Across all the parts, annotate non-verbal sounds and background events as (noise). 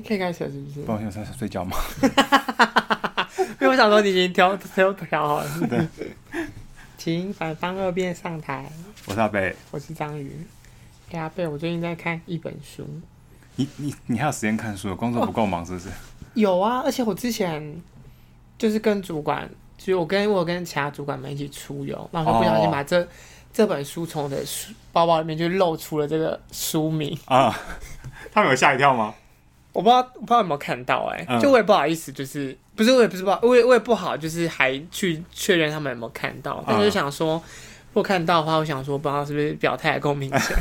可以开始了是不是？不好意思，我在睡觉吗？(laughs) 因为我想说你已经挑挑挑好了。对。请反方二辩上台。我是阿贝，我是章鱼。哎，阿贝，我最近在看一本书。你你你还有时间看书？工作不够忙是不是？有啊，而且我之前就是跟主管，就是我跟我跟其他主管们一起出游，然后不小心把这、哦、这本书从我的书包包里面就露出了这个书名啊。他们有吓一跳吗？我不知道，我不知道有没有看到哎、欸嗯，就我也不好意思，就是不是我也不是不好，我也我也不好，就是还去确认他们有没有看到，嗯、但是想说，如果看到的话，我想说，不知道是不是表态够 (laughs) 明显。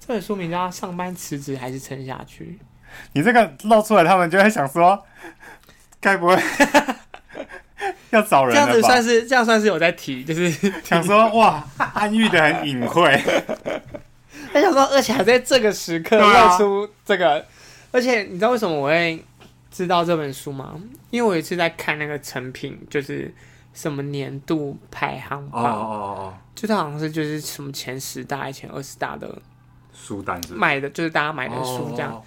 这本书名叫《上班辞职还是撑下去》。你这个露出来，他们就会想说，该不会 (laughs) 要找人？这样子算是这样算是有在提，就是想说哇，暗喻的很隐晦。他想说，而且还在这个时刻露出这个、啊，而且你知道为什么我会知道这本书吗？因为我有一次在看那个成品，就是什么年度排行榜，哦哦哦，就它好像是就是什么前十大、前二十大的书单子卖的，就是大家买的书这样，哦、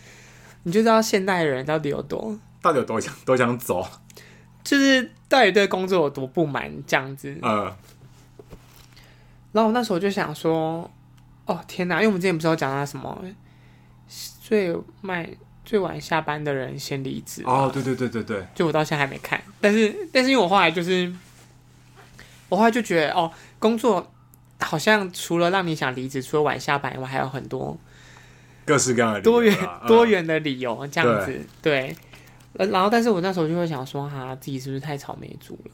你就知道现代人到底有多，到底有多想多想走，就是到底对工作有多不满这样子。嗯，然后我那时候就想说。哦天哪！因为我们之前不是有讲到什么最慢、最晚下班的人先离职哦，对对对对对，就我到现在还没看，但是但是因为我后来就是，我后来就觉得哦，工作好像除了让你想离职，除了晚下班以外，还有很多各式各样的多元、嗯、多元的理由这样子对，对。然后，但是我那时候就会想说，哈、啊，自己是不是太草莓族了？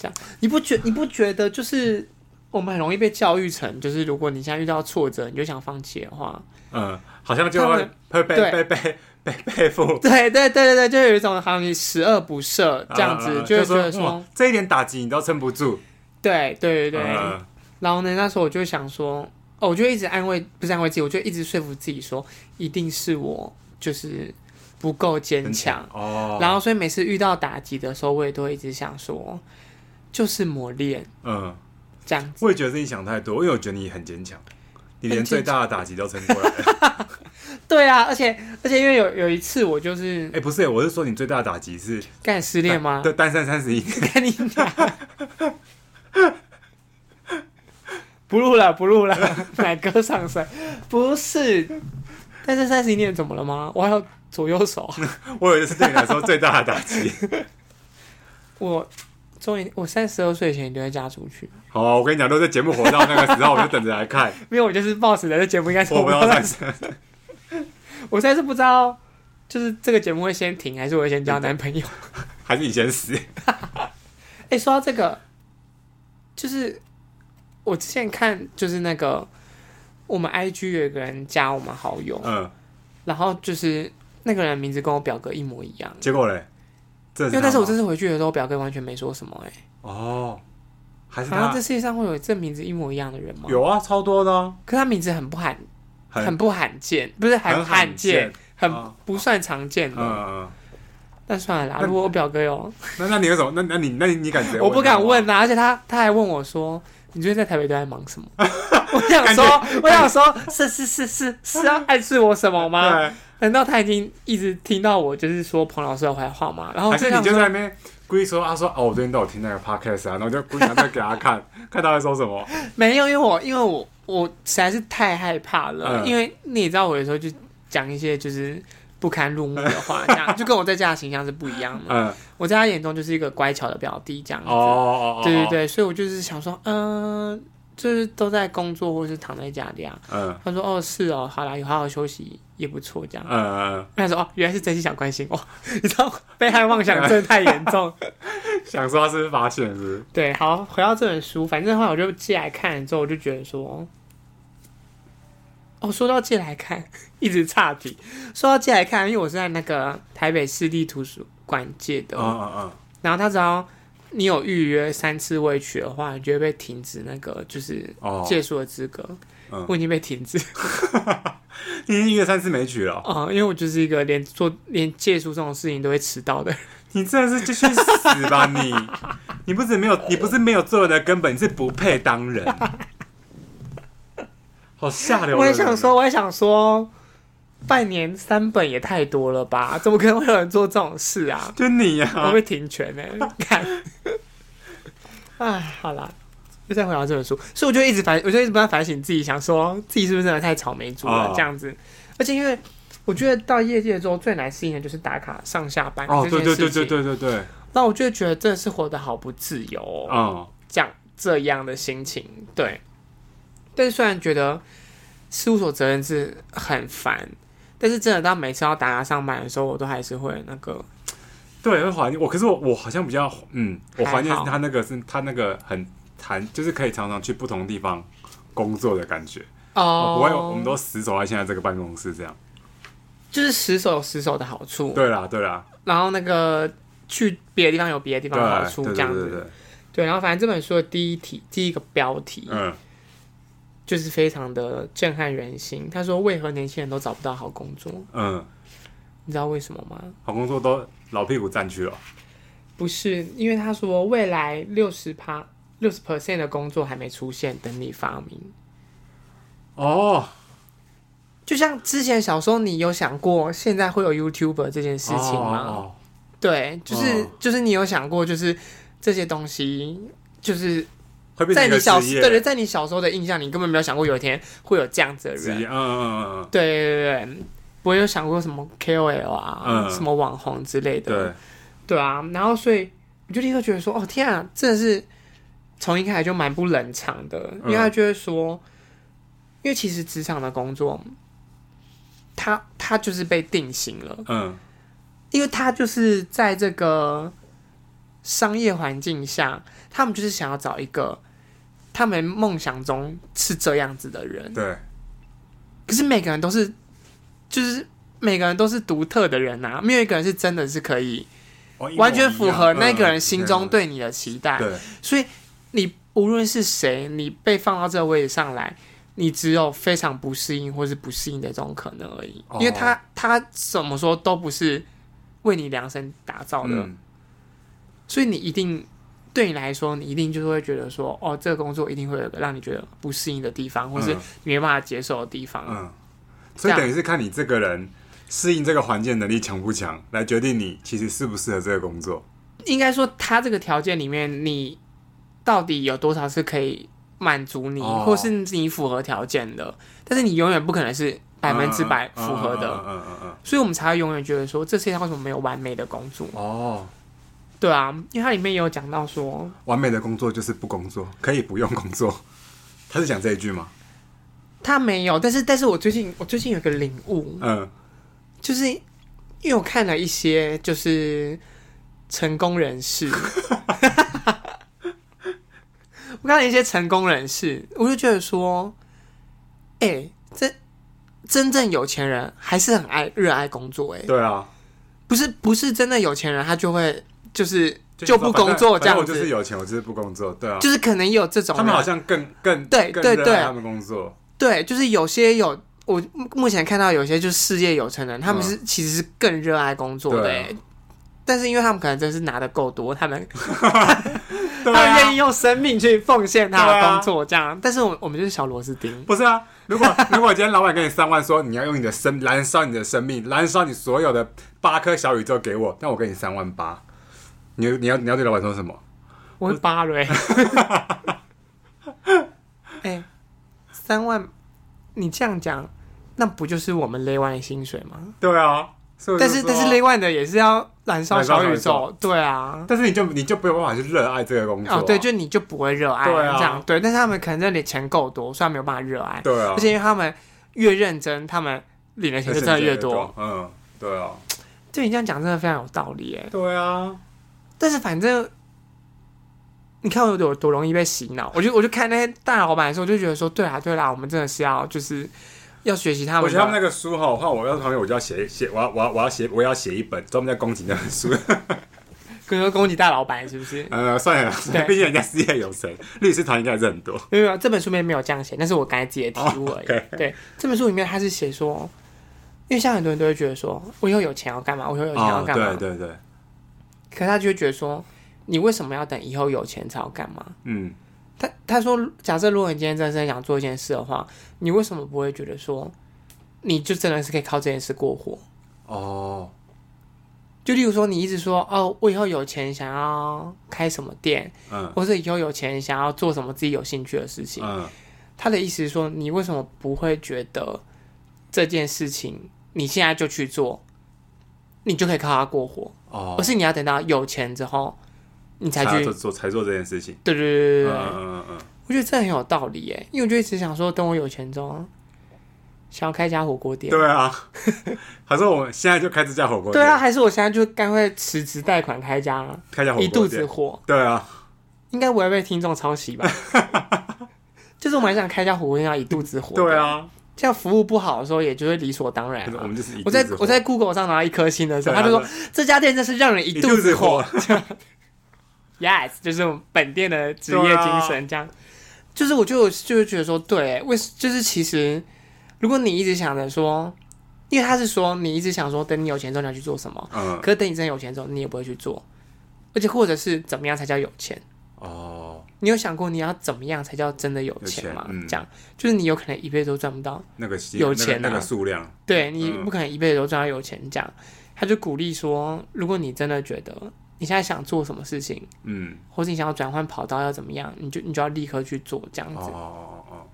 这样你不觉你不觉得就是？我们很容易被教育成，就是如果你现在遇到挫折，你就想放弃的话，嗯，好像就会会被被被被背负，对对对对对，就有一种好像你十恶不赦这样子，嗯嗯、就会觉得说，这一点打击你都撑不住，对对对对、嗯。然后呢，那时候我就想说，哦，我就一直安慰，不是安慰自己，我就一直说服自己说，一定是我就是不够坚强哦。然后所以每次遇到打击的时候，我也都会一直想说，就是磨练，嗯。这样子，我也觉得自己想太多，因为我觉得你很坚强，你连最大的打击都撑过来了。(laughs) 对啊，而且而且因为有有一次我就是，哎、欸，不是，我是说你最大的打击是干失恋吗？对，单身三十一年。跟你讲，(laughs) 不录了，不录了，(laughs) 奶哥上身，不是，单身三十一年怎么了吗？我还有左右手，我以为是对你来说最大的打击。我。终于，我三十二岁前一定会嫁出去。好、啊，我跟你讲，都在节目火到那个时候，我就等着来看。(laughs) 没有我就是 boss 的，这节目应该是我不要三十。(laughs) 我现在是不知道，就是这个节目会先停，还是我会先交男朋友，(laughs) 还是你先死？哎、欸，说到这个，就是我之前看，就是那个我们 IG 有一个人加我们好友，嗯，然后就是那个人名字跟我表哥一模一样，结果嘞？因为但是我这次回去的时候，表哥完全没说什么哎、欸。哦，还是他这世界上会有这名字一模一样的人吗？有啊，超多的、啊。可他名字很不罕，很不罕见，不是很罕见，很不算常见的。嗯嗯。那算了啦，如果我表哥有，那那你有什么？那那你那你敢直接？(laughs) 我不敢问啊，而且他他还问我说：“你最近在台北都在忙什么？” (laughs) 我想说，我想说，是是是是是要暗示我什么吗？难道他已经一直听到我就是说彭老师的坏话吗？然后还是你就在那边故意说，他说哦，我最近都有听那个 podcast 啊，然后就故意在给他看 (laughs) 看他在说什么。没有，因为我因为我我实在是太害怕了，嗯、因为你也知道我有时候就讲一些就是不堪入目的话，(laughs) 这样就跟我在家的形象是不一样的。嗯，我在他眼中就是一个乖巧的表弟这样子。哦哦哦。对对对，所以我就是想说，嗯、呃。就是都在工作，或是躺在家里啊。嗯。他说：“哦，是哦，好啦，有好好休息也不错，这样。”嗯嗯。他说：“哦，原来是真心想关心我。” (laughs) 你知道被害妄想症太严重。(laughs) 想说他是不是发现是不是？对，好，回到这本书，反正的话我就借来看之后，我就觉得说，哦，说到借来看，(laughs) 一直差题。说到借来看，因为我是在那个台北市立图书馆借的。嗯嗯嗯。然后他只要。你有预约三次未取的话，你就会被停止那个就是借书的资格。Oh, 我已经被停止，嗯、(laughs) 你已经预约三次没取了。哦、嗯，因为我就是一个连做连借书这种事情都会迟到的人。你真的是继续死吧你！你不是没有，你不是没有做人的根本，你是不配当人。(laughs) 好下流！我也想说，我也想说，半年三本也太多了吧？怎么可能会有人做这种事啊？就你呀、啊，我会停权呢、欸。看，哎，好啦，又再回到这本书，所以我就一直反，我就一直不断反省自己，想说自己是不是真的太草莓族了、哦、这样子。而且因为我觉得到业界之后最难适应的就是打卡上下班哦，对对对对对对对。那我就觉得真的是活得好不自由哦，哦这样这样的心情，对。但是虽然觉得事务所责任制很烦，但是真的到每次要打卡上班的时候，我都还是会那个。对，会怀念我。可是我我好像比较嗯，我怀念他那个是他那个很谈，就是可以常常去不同地方工作的感觉哦。不会，我们都死守在现在这个办公室这样。就是死守有死守的好处。对啦，对啦。然后那个去别的地方有别的地方的好处，这样子。对，然后反正这本书的第一题，第一个标题，嗯。就是非常的震撼人心。他说：“为何年轻人都找不到好工作？”嗯，你知道为什么吗？好工作都老屁股占去了。不是，因为他说未来六十趴、六十 percent 的工作还没出现，等你发明。哦，就像之前小时候，你有想过现在会有 YouTuber 这件事情吗？哦哦、对，就是、哦、就是你有想过，就是这些东西，就是。在你小对对，在你小时候的印象，你根本没有想过有一天会有这样子的人。嗯嗯嗯对对对，不会有想过什么 KOL 啊，嗯、什么网红之类的。对。对啊，然后所以我就立刻觉得说，哦天啊，真的是从一开始就蛮不冷场的，因为他就会说，因为其实职场的工作，他他就是被定型了。嗯。因为他就是在这个商业环境下，他们就是想要找一个。他们梦想中是这样子的人，对。可是每个人都是，就是每个人都是独特的人啊，没有一个人是真的是可以完全符合那个人心中对你的期待。对，所以你无论是谁，你被放到这个位置上来，你只有非常不适应或是不适应的这种可能而已。因为他他怎么说都不是为你量身打造的，所以你一定。对你来说，你一定就是会觉得说，哦，这个工作一定会有个让你觉得不适应的地方，或是你没办法接受的地方。嗯，所以等于是看你这个人适应这个环境能力强不强，来决定你其实适不适合这个工作。应该说，他这个条件里面，你到底有多少是可以满足你，哦、或是你符合条件的？但是你永远不可能是百分之百符合的。嗯嗯嗯嗯。所以我们才会永远觉得说，这世界上为什么没有完美的工作？哦。对啊，因为它里面也有讲到说，完美的工作就是不工作，可以不用工作。他是讲这一句吗？他没有，但是，但是我最近，我最近有个领悟，嗯，就是因为我看了一些，就是成功人士，(laughs) 我看了一些成功人士，我就觉得说，哎、欸，这真正有钱人还是很爱热爱工作、欸，哎，对啊，不是不是真的有钱人，他就会。就是就不工作这样子，我就是有钱，我就是不工作，对啊，就是可能有这种，他们好像更更对对对，他们工作，对，就是有些有我目前看到有些就是事业有成的人，他们是其实是更热爱工作的，但是因为他们可能真是拿的够多，他们 (laughs) 他们愿意用生命去奉献他的工作，这样。但是我我们就是小螺丝钉，不是啊？如果如果今天老板给你三万，说你要用你的生燃烧你的生命，燃烧你所有的八颗小宇宙给我，那我给你三万八。你你要你要对老板说什么？我会扒了。(laughs) 哎，三万，你这样讲，那不就是我们 Level 的薪水吗？对啊，但是但是 Level 的也是要燃烧小宇宙，对啊。但是你就你就没有办法去热爱这个工作，哦，对，就你就不会热爱，这样对。但是他们可能这里钱够多，所以没有办法热爱，对啊。而且因为他们越认真，他们领的钱就真的越多，嗯，对啊。就你这样讲，真的非常有道理，哎，对啊。但是反正，你看我有多多容易被洗脑，我就我就看那些大老板的时候，我就觉得说，对啊对啦，我们真的是要就是要学习他们。我觉得他们那个书哈，我怕我要旁边我就要写写，我要我要我要写我要写一本专门在攻击那本书，(laughs) 可能攻击大老板是不是？(laughs) 呃，算了，(laughs) 毕竟人家事业有成，律师团应该还是很多。没有，这本书里面没有这样写，但是我刚才自己的体悟而已。Oh, okay. 对，这本书里面他是写说，因为像很多人都会觉得说，我以后有钱要干嘛？我以后有钱要干嘛？Oh, 对对对。可他就会觉得说，你为什么要等以后有钱才要干嘛？嗯，他他说，假设如果你今天真的是想做一件事的话，你为什么不会觉得说，你就真的是可以靠这件事过活。哦。就例如说，你一直说哦，我以后有钱想要开什么店，嗯，或者以后有钱想要做什么自己有兴趣的事情，嗯，他的意思是说，你为什么不会觉得这件事情你现在就去做，你就可以靠它过活，哦，而是你要等到有钱之后，你才去做才做这件事情，对对对对对，嗯嗯嗯，我觉得这很有道理耶，因为我就一直想说，等我有钱之后。想要开家火锅店？对啊，还是我现在就开这家火锅店？对啊，还是我现在就赶快辞职贷款开家？开家火锅店一肚子火。对啊，应该不会被听众抄袭吧？(laughs) 就是我蛮想开家火锅店，要一肚子火。对啊，这样服务不好的时候，也就会理所当然。我们就是我在我在 Google 上拿一颗星的时候，他就说这家店真是让人一肚子火。Yes，就是本店的职业精神，这样。就是我就就是觉得说，对，为就是其实。如果你一直想着说，因为他是说你一直想说，等你有钱之后你要去做什么，嗯，可是等你真的有钱之后，你也不会去做，而且或者是怎么样才叫有钱？哦，你有想过你要怎么样才叫真的有钱吗？嗯、这样就是你有可能一辈子都赚不到那个有钱、啊那个、那个数量，对，你不可能一辈子都赚到有钱。这样，他就鼓励说，如果你真的觉得你现在想做什么事情，嗯，或者你想要转换跑道要怎么样，你就你就要立刻去做这样子。哦哦哦。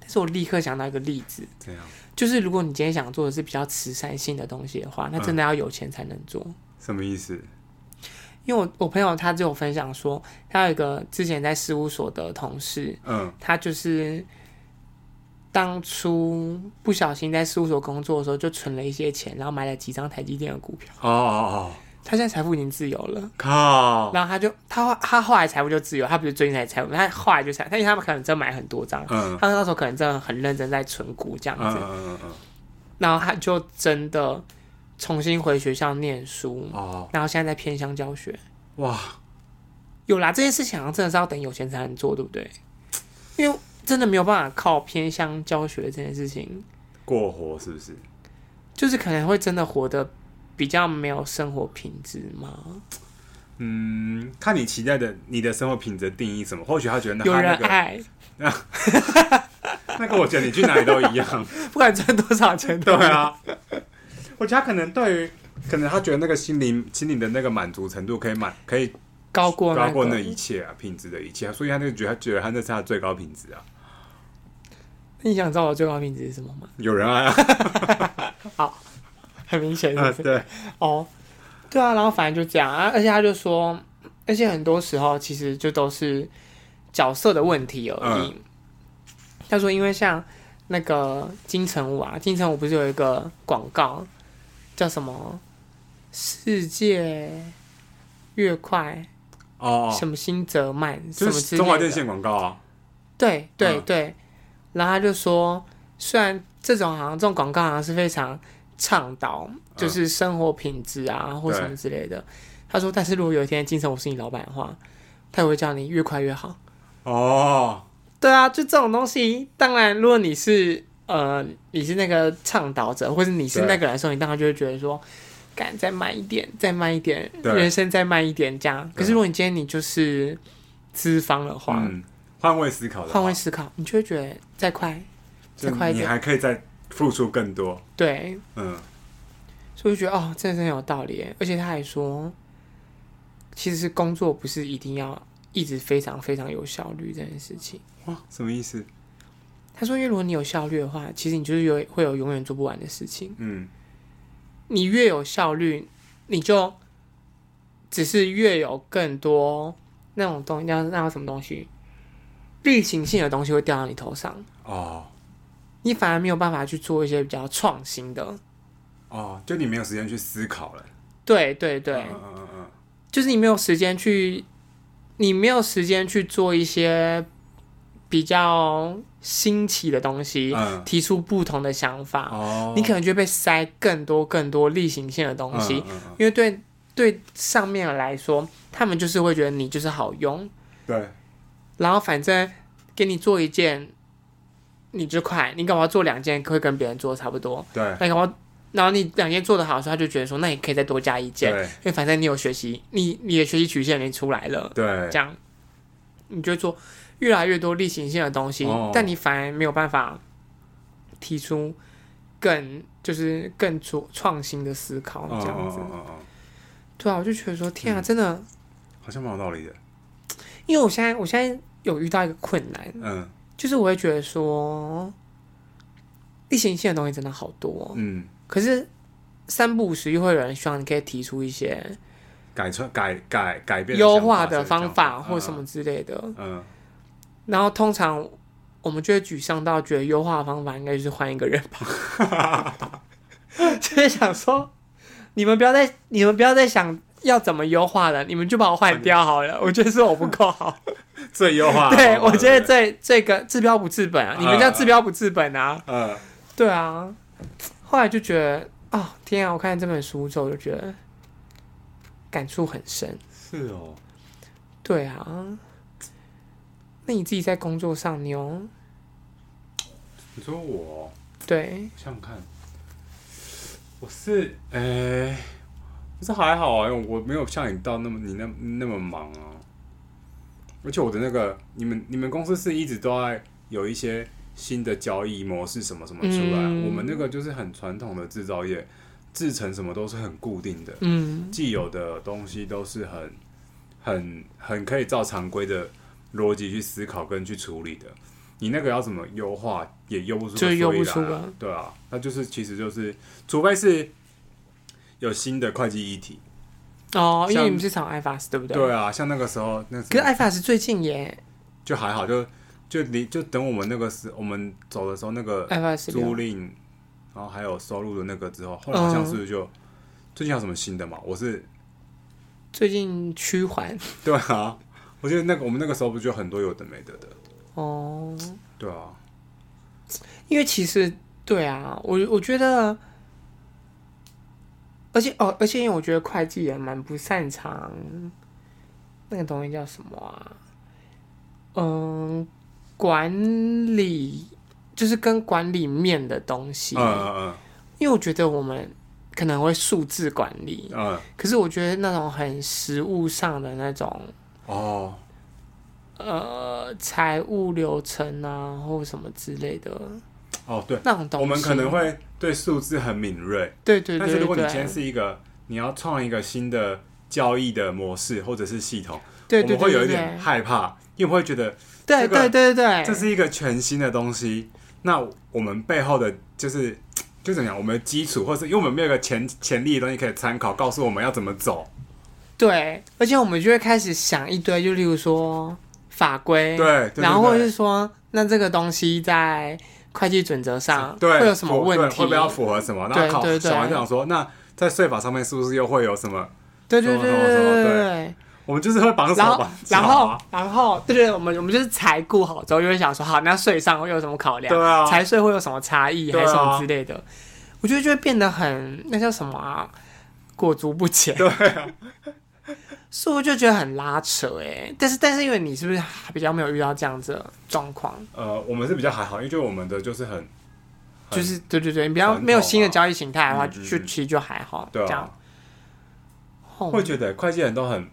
但。是我立刻想到一个例子，这样就是如果你今天想做的是比较慈善性的东西的话，那真的要有钱才能做。嗯、什么意思？因为我我朋友他就有分享说，他有一个之前在事务所的同事，嗯，他就是当初不小心在事务所工作的时候，就存了一些钱，然后买了几张台积电的股票。哦哦哦。他现在财富已经自由了，靠！然后他就他他后来财富就自由，他不是最近才财富，他后来就财，他因为他们可能真买很多张，嗯，他那时候可能真的很认真在存股这样子，嗯嗯嗯，然后他就真的重新回学校念书，哦，然后现在在偏乡教学，哇，有啦，这件事情好像真的是要等有钱才能做，对不对？因为真的没有办法靠偏乡教学这件事情过活，是不是？就是可能会真的活得。比较没有生活品质吗？嗯，看你期待的你的生活品质定义什么？或许他觉得那有人爱，那 (laughs) 那个我觉得你去哪里都一样，不管赚多少钱，对啊。我觉得他可能对于，可能他觉得那个心灵心灵的那个满足程度可以满可以高过高过那一切啊，品质的一切，所以他那个觉得他觉得他那是他的最高品质啊。你想知道我最高品质是什么吗？有人爱啊。(laughs) 好。很明显对哦，对啊，然后反正就这样啊，而且他就说，而且很多时候其实就都是角色的问题而已。嗯、他说，因为像那个金城武啊，金城武不是有一个广告叫什么“世界越快”哦，什么新泽曼，什么中华电信广告啊？对对对，然后他就说，虽然这种好像这种广告好像是非常。倡导就是生活品质啊，嗯、或什么之类的。他说：“但是如果有一天金城我是你老板的话，他也会叫你越快越好。”哦，对啊，就这种东西。当然，如果你是呃，你是那个倡导者，或者你是那个来说，对你当然就会觉得说，敢再慢一点，再慢一点，人生再慢一点这样。可是如果你今天你就是资方的话，换、嗯、位思考，换位思考，你就会觉得再快，再快一点，你还可以再。付出更多，对，嗯，所以我觉得哦，真的很有道理，而且他还说，其实是工作不是一定要一直非常非常有效率这件事情。哇，什么意思？他说，因为如果你有效率的话，其实你就是有会有永远做不完的事情。嗯，你越有效率，你就只是越有更多那种东西，那那什么东西，例行性的东西会掉到你头上哦。你反而没有办法去做一些比较创新的，哦，就你没有时间去思考了。对对对，嗯嗯嗯嗯，就是你没有时间去，你没有时间去做一些比较新奇的东西，嗯，提出不同的想法。哦，你可能就会被塞更多更多例行性的东西，嗯嗯嗯，因为对对上面来说，他们就是会觉得你就是好用。对，然后反正给你做一件。你就快，你干嘛做两件会跟别人做的差不多？对。那干嘛？然后你两件做的好的时候，他就觉得说，那你可以再多加一件，对因为反正你有学习，你你的学习曲线已经出来了。对。这样，你就做越来越多例行性的东西，哦、但你反而没有办法提出更就是更创创新的思考这样子。对啊，我就觉得说，天啊，真的好像蛮有道理的。因为我现在我现在有遇到一个困难，嗯，就是我会觉得说，例行性的东西真的好多，嗯，可是三不五时又会有人希望你可以提出一些改出改改改变优化的方法或什么之类的，嗯，然后通常我们就会沮丧到觉得优化的方法应该就是换一个人吧，(laughs) (laughs) 就是想说。你们不要再，你们不要再想要怎么优化了，你们就把我换掉好了。(laughs) 我觉得是我不够好，(laughs) 最优化。对，我觉得这这个治标不治本啊，你们叫治标不治本啊。嗯，对啊。后来就觉得，哦，天啊！我看这本书之后，就觉得感触很深。是哦。对啊。那你自己在工作上，你有？你说我？对。想想看。我是诶，不、欸、是还好啊，因为我没有像你到那么你那那么忙啊。而且我的那个，你们你们公司是一直都在有一些新的交易模式什么什么出来。嗯、我们那个就是很传统的制造业，制成什么都是很固定的，嗯，既有的东西都是很很很可以照常规的逻辑去思考跟去处理的。你那个要怎么优化，也优不出，就优不出啊。对啊，那就是其实就是，除非是有新的会计议题。哦，因为你们是炒 IFRS 对不对？对啊，像那个时候那可是 IFRS 最近也就还好，就就离就等我们那个时我们走的时候那个租赁，然后还有收入的那个之后，后来好像是不是就、嗯、最近有什么新的嘛？我是最近趋缓，(laughs) 对啊，我觉得那个我们那个时候不就很多有的没的的。哦，对啊，因为其实对啊，我我觉得，而且哦，而且因为我觉得会计也蛮不擅长那个东西叫什么啊？嗯，管理就是跟管理面的东西。嗯嗯嗯。因为我觉得我们可能会数字管理，嗯，可是我觉得那种很实物上的那种哦。呃，财务流程啊，或什么之类的。哦，对，那种东西，我们可能会对数字很敏锐。对对对，对。但是如果你今天是一个，你要创一个新的交易的模式或者是系统，对，我们会有一点害怕，因为我会觉得，对对对对，这是一个全新的东西。那我们背后的就是，(tsk) 就怎样，我们的基础，或是因为我们没有一个前潜力的东西可以参考，告诉我们要怎么走。对，而且我们就会开始想一堆，就例如说。法规，对，然后或者是说，那这个东西在会计准则上会有什么问题？会不会要符合什么？那考小王就想说，那在税法上面是不是又会有什么？对对对对对，我们就是会绑手绑脚。然后然后对对，我们我们就是财顾好之后，就会想说，好，那税上会有什么考量？对啊，财税会有什么差异，还是什么之类的？我觉得就会变得很那叫什么啊？裹足不前。对啊。是不是就觉得很拉扯哎、欸？但是但是因为你是不是还比较没有遇到这样子的状况？呃，我们是比较还好，因为就我们的就是很，就是对对对，你比较没有新的交易形态的话，就其实就还好。对啊，会觉得会计人都很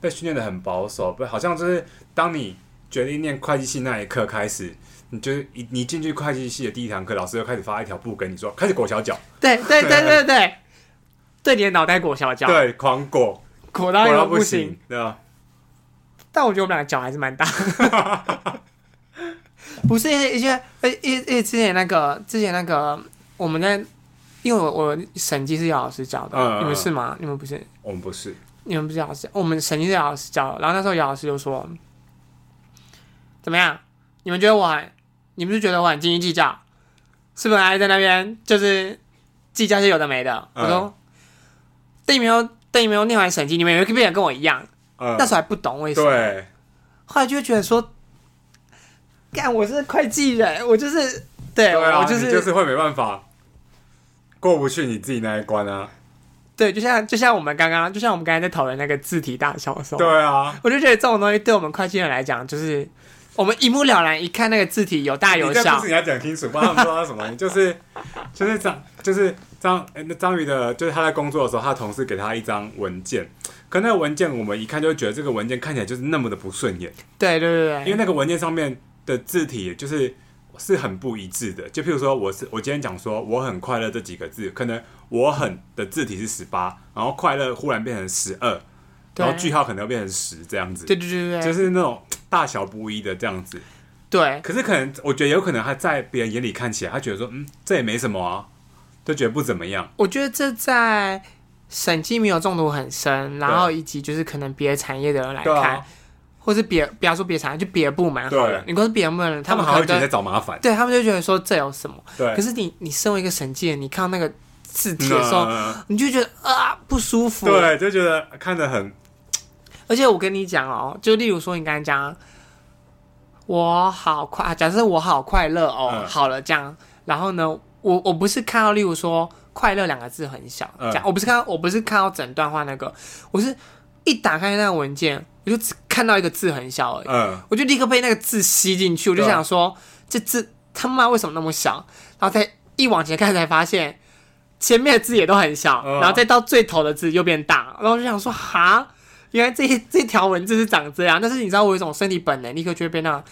被训练的很保守，不好像就是当你决定念会计系那一刻开始，你就是你你进去会计系的第一堂课，老师就开始发一条布跟你说，开始裹小脚。对对对对对，对 (laughs) 你的脑袋裹小脚，对，狂裹。裹到又不行，对啊。但我觉得我们两个脚还是蛮大。(laughs) 不是一些一些，呃，一一之前那个之前那个我们在，因为我我审计是姚老师教的，嗯、你们是吗？你们不是？我们不是。你们不是姚老师，我们审计是姚老师教的。然后那时候姚老师就说：“怎么样？你们觉得我很？你们是觉得我很斤斤计较？是不是还在那边就是计较些有的没的？”嗯、我说：“对没有。”等你没有念完审计，你们有没有变得跟我一样？嗯、那时候还不懂为什么。对。后来就会觉得说，干我是会计人，我就是对，对啊、我就是就是会没办法过不去你自己那一关啊。对，就像就像我们刚刚，就像我们刚才在讨论那个字体大小的时候，对啊，我就觉得这种东西对我们会计人来讲，就是我们一目了然，一看那个字体有大有小。你要讲清楚，不然不知道什么，就是就是这样，就是。张哎，那章鱼的，就是他在工作的时候，他同事给他一张文件，可那个文件我们一看就会觉得这个文件看起来就是那么的不顺眼。对对对对，因为那个文件上面的字体就是是很不一致的。就譬如说，我是我今天讲说我很快乐这几个字，可能我很的字体是十八，然后快乐忽然变成十二，然后句号可能要变成十这样子。对对对对，就是那种大小不一的这样子。对。可是可能我觉得有可能他在别人眼里看起来，他觉得说，嗯，这也没什么啊，就觉得不怎么样。我觉得这在审计没有中毒很深，然后以及就是可能别的产业的人来看。或是别，不要说别的产业，就别的部门好了。你光是别的部门，他们还会觉得在找麻烦。对他们就觉得说这有什么？对。可是你，你身为一个审计，你看到那个字体的时候，你就觉得啊不舒服。对，就觉得看得很。而且我跟你讲哦，就例如说你刚才讲，我好快，假设我好快乐哦，好了这样。然后呢，我我不是看到例如说快乐两个字很小，这样，我不是看到，我不是看到整段话那个，我是一打开那个文件。我就只看到一个字很小而已，嗯，我就立刻被那个字吸进去，我就想说，这字他妈为什么那么小？然后再一往前看才发现，前面的字也都很小，然后再到最头的字又变大，然后我就想说，哈，原来这这条文字是长这样。但是你知道我有一种身体本能，立刻就会被那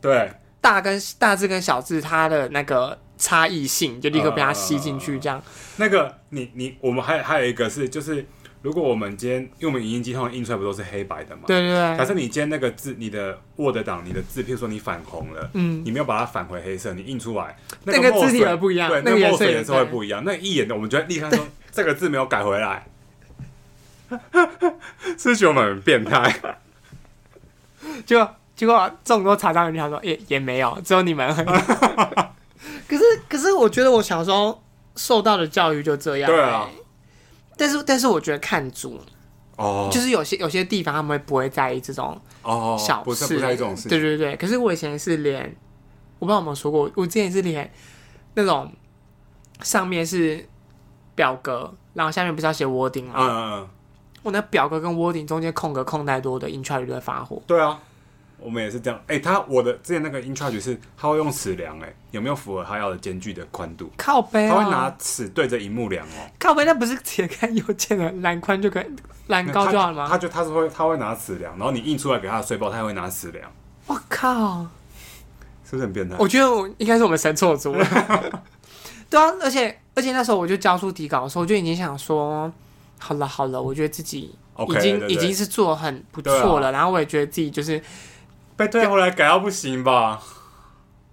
对大跟大字跟小字它的那个差异性，就立刻被它吸进去，这样。那个你你我们还还有一个是就是。如果我们今天，因为我们影印机通常印出来不都是黑白的嘛？对对对。假设你今天那个字，你的 Word 档，你的字，譬如说你反红了，嗯，你没有把它返回黑色，你印出来，那个字体会不一样，对，那个墨水颜色会不一样。那一眼的，我们就会立刻说 (laughs) 这个字没有改回来，(laughs) 是觉得我们很变态。结果结果众多查账人他说也也没有，只有你们很。(laughs) 可 (laughs) 是可是，我觉得我小时候受到的教育就这样。对啊。但是，但是我觉得看足哦，oh. 就是有些有些地方他们会不会在意这种哦小事，oh, 不不在意这种事。对对对。可是我以前是连，我不知道有没有说过，我之前是连那种上面是表格，然后下面不是要写 wording 吗？嗯嗯嗯。我那表格跟 wording 中间空格空太多的，InCharge 就会发火。对啊。我们也是这样，哎、欸，他我的之前那个 InCharge 是，他会用尺量，哎，有没有符合他要的间距的宽度？靠背、哦，他会拿尺对着荧幕量哦。靠背，那不是解开邮件的栏宽就可以，栏高就好了吗？他，他就他是会他会拿尺量，然后你印出来给他的税报，他也会拿尺量。我靠，是不是很变态？我觉得我应该是我们神错组了。(laughs) 对啊，而且而且那时候我就交出底稿的时候，我就已经想说，好了好了，我觉得自己已经已经是做很不错了，啊、然后我也觉得自己就是。被退回来改到不行吧？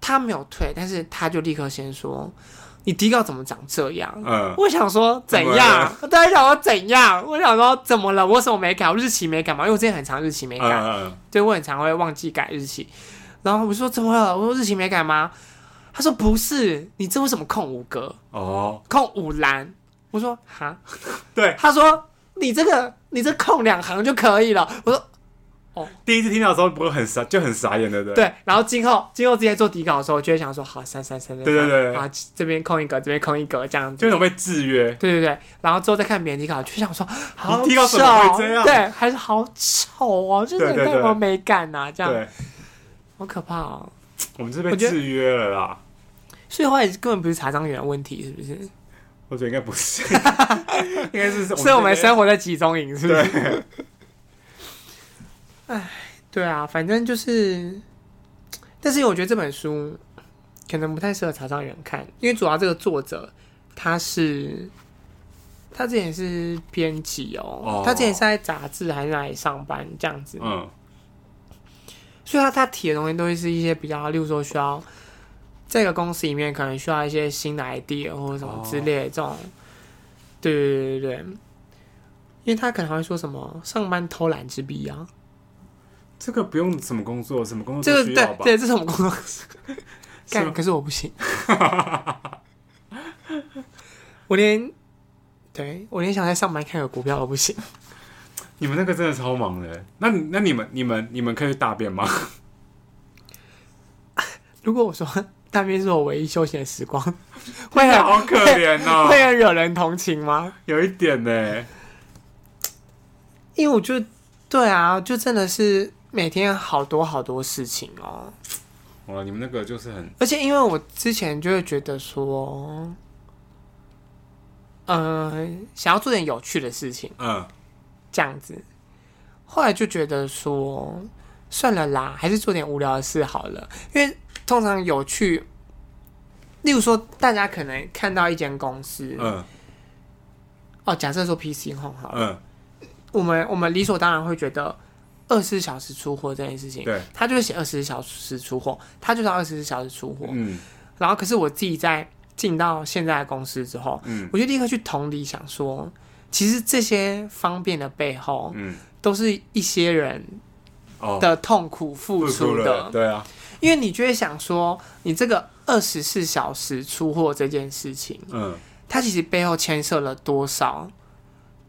他没有退，但是他就立刻先说：“你底稿怎么长这样？”嗯，我想说怎样？我在想说怎样？我想说怎么了？我什么没改？我日期没改嘛？因为我之前很长日期没改，对、我很常会忘记改日期。然后我说怎么了？我说日期没改吗？他说不是，你这为什么空五格？哦，空五栏。我说哈，对。他说你这个你这空两行就可以了。我说。第一次听到的时候不会很傻，就很傻眼，对不对？对，然后今后今后之前做底稿的时候，就会想说，好，删删删删，对对对，啊，这边空一格，这边空一格，这样子，就有被制约。对对对，然后之后再看别人底稿，就想说，好丑，底稿怎么会这样？对，还是好丑哦，就是没什么美感呐，这样，好可怕哦。我们是被制约了啦，所以后来根本不是查账员的问题，是不是？我觉得应该不是，(laughs) 应该是，所以我们生活在集中营，是不是？哎，对啊，反正就是，但是我觉得这本书可能不太适合查账人看，因为主要这个作者他是他之前是编辑哦，哦。他之前是在杂志还是哪里上班这样子，嗯，所以他他提的东西都会是一些比较，例如说需要这个公司里面可能需要一些新的 idea 或者什么之类的这种，哦、对对对对对，因为他可能还会说什么上班偷懒之弊啊。这个不用什么工作，什么工作？这个对，对，这是什么工作？干吗，可是我不行。(laughs) 我连，对，我连想在上班看个股票都不行。你们那个真的超忙的。那那你们你们你们可以大便吗？(laughs) 如果我说大便是我唯一休闲的时光，(laughs) 会很好可怜哦，会很惹人同情吗？有一点呢，因为我觉得，对啊，就真的是。每天好多好多事情哦！哇，你们那个就是很……而且因为我之前就会觉得说，嗯、呃，想要做点有趣的事情，嗯，这样子。后来就觉得说，算了啦，还是做点无聊的事好了。因为通常有趣例如说，大家可能看到一间公司，嗯，哦，假设说 PC Home 好了，嗯，我们我们理所当然会觉得二十四小时出货这件事情，对，他就是写二十四小时出货，他就是二十四小时出货，嗯，然后可是我自己在进到现在的公司之后，嗯，我就立刻去同理想说，其实这些方便的背后，嗯，都是一些人的痛苦付出的，哦、对啊，因为你就会想说，你这个。二十四小时出货这件事情，嗯，它其实背后牵涉了多少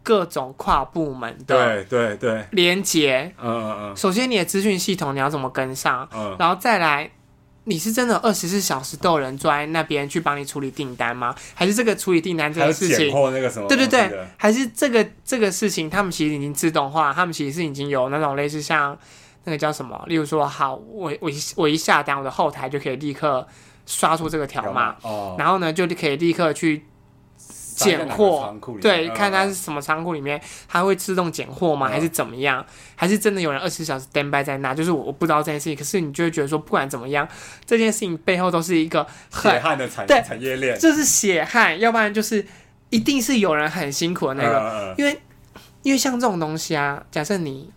各种跨部门的对对对连接，嗯嗯嗯。首先，你的资讯系统你要怎么跟上？嗯，然后再来，你是真的二十四小时都有人坐在那边去帮你处理订单吗？还是这个处理订单这个事情？那个什么？对对对，还是这个这个事情，他们其实已经自动化，他们其实是已经有那种类似像那个叫什么？例如说，好，我我我一下单，我的后台就可以立刻。刷出这个条码，哦、然后呢，就可以立刻去拣货，对，看它是什么仓库里面，它会自动拣货吗？还是怎么样？还是真的有人二十四小时 stand by 在那？就是我我不知道这件事情，可是你就会觉得说，不管怎么样，这件事情背后都是一个血汗的产对产业链，就是血汗，要不然就是一定是有人很辛苦的那个，嗯、因为因为像这种东西啊，假设你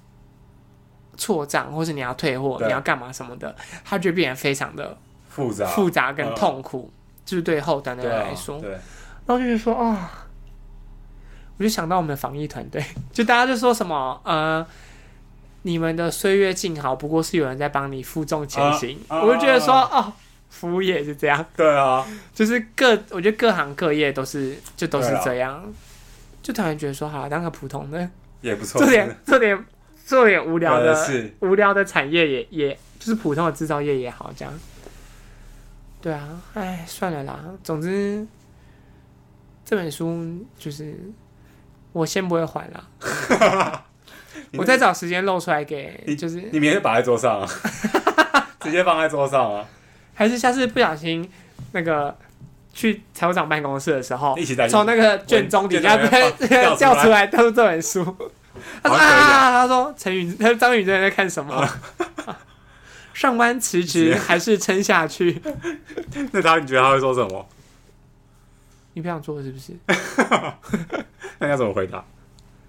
错账，或是你要退货，你要干嘛什么的，它就变得非常的。复杂、复杂跟痛苦，嗯、就是对后端的人来说。对，然后就是说，哦，我就想到我们的防疫团队，(laughs) 就大家就说什么，呃，你们的岁月静好，不过是有人在帮你负重前行。啊啊、我就觉得说，啊、哦，服务业是这样。对啊，就是各，我觉得各行各业都是，就都是这样。啊、就突然觉得说，好，当个普通的也不错，做点做点做点无聊的，无聊的产业也也，就是普通的制造业也好，这样。对啊，哎，算了啦。总之，这本书就是我先不会还了。(laughs) 我再找时间露出来给，你就是你明天摆在桌上啊，(laughs) 直接放在桌上啊。还是下次不小心那个去财务长办公室的时候，从那个卷宗底下掉 (laughs) 出来都是这本书。他说啊，他说陈宇，他说张宇正在看什么？上班辞职还是撑下去？那他你觉得他会说什么？你不想做是不是？(laughs) 那要怎么回答？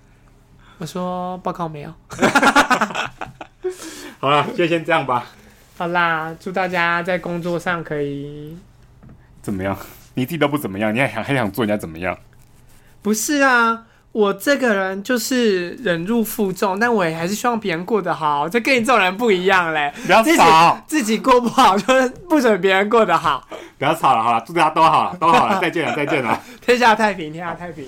(laughs) 我说报告没有。(laughs) 好了，就先这样吧。好啦，祝大家在工作上可以怎么样？你自己都不怎么样，你还想还想做人家怎么样？不是啊。我这个人就是忍辱负重，但我也还是希望别人过得好。这跟你这种人不一样嘞！不要吵，自己过不好就是不准别人过得好。不要吵了，好了，祝大家都好了，都好了，再见了，再见了，(laughs) 天下太平，天下太平。